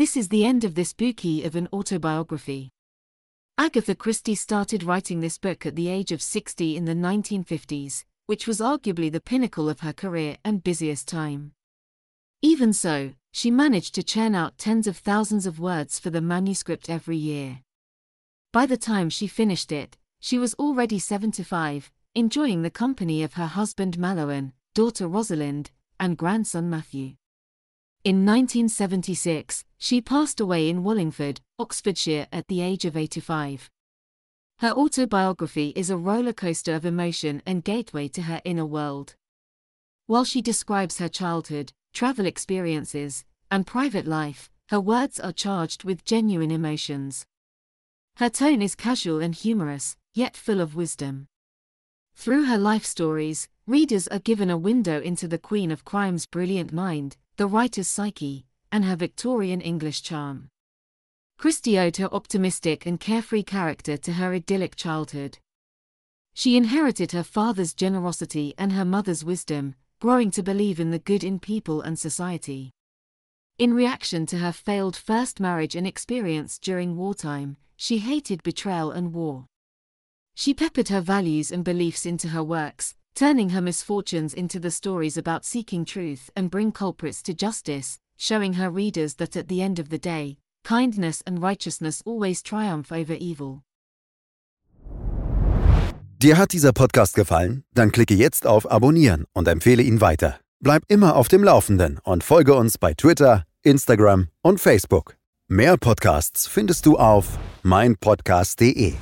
This is the end of this bookie of an autobiography. Agatha Christie started writing this book at the age of 60 in the 1950s, which was arguably the pinnacle of her career and busiest time. Even so, she managed to churn out tens of thousands of words for the manuscript every year. By the time she finished it, she was already 75, enjoying the company of her husband Mallowan, daughter Rosalind, and grandson Matthew. In 1976, she passed away in Wallingford, Oxfordshire at the age of 85. Her autobiography is a roller coaster of emotion and gateway to her inner world. While she describes her childhood, travel experiences, and private life, her words are charged with genuine emotions. Her tone is casual and humorous, yet full of wisdom. Through her life stories, readers are given a window into the Queen of Crime's brilliant mind, the writer's psyche, and her Victorian English charm. Christie owed her optimistic and carefree character to her idyllic childhood. She inherited her father's generosity and her mother's wisdom, growing to believe in the good in people and society. In reaction to her failed first marriage and experience during wartime, she hated betrayal and war. She peppered her values and beliefs into her works, turning her misfortunes into the stories about seeking truth and bring culprits to justice, showing her readers that at the end of the day, kindness and righteousness always triumph over evil. Dir hat dieser Podcast gefallen? Dann klicke jetzt auf Abonnieren und empfehle ihn weiter. Bleib immer auf dem Laufenden und folge uns bei Twitter, Instagram und Facebook. Mehr Podcasts findest du auf meinpodcast.de.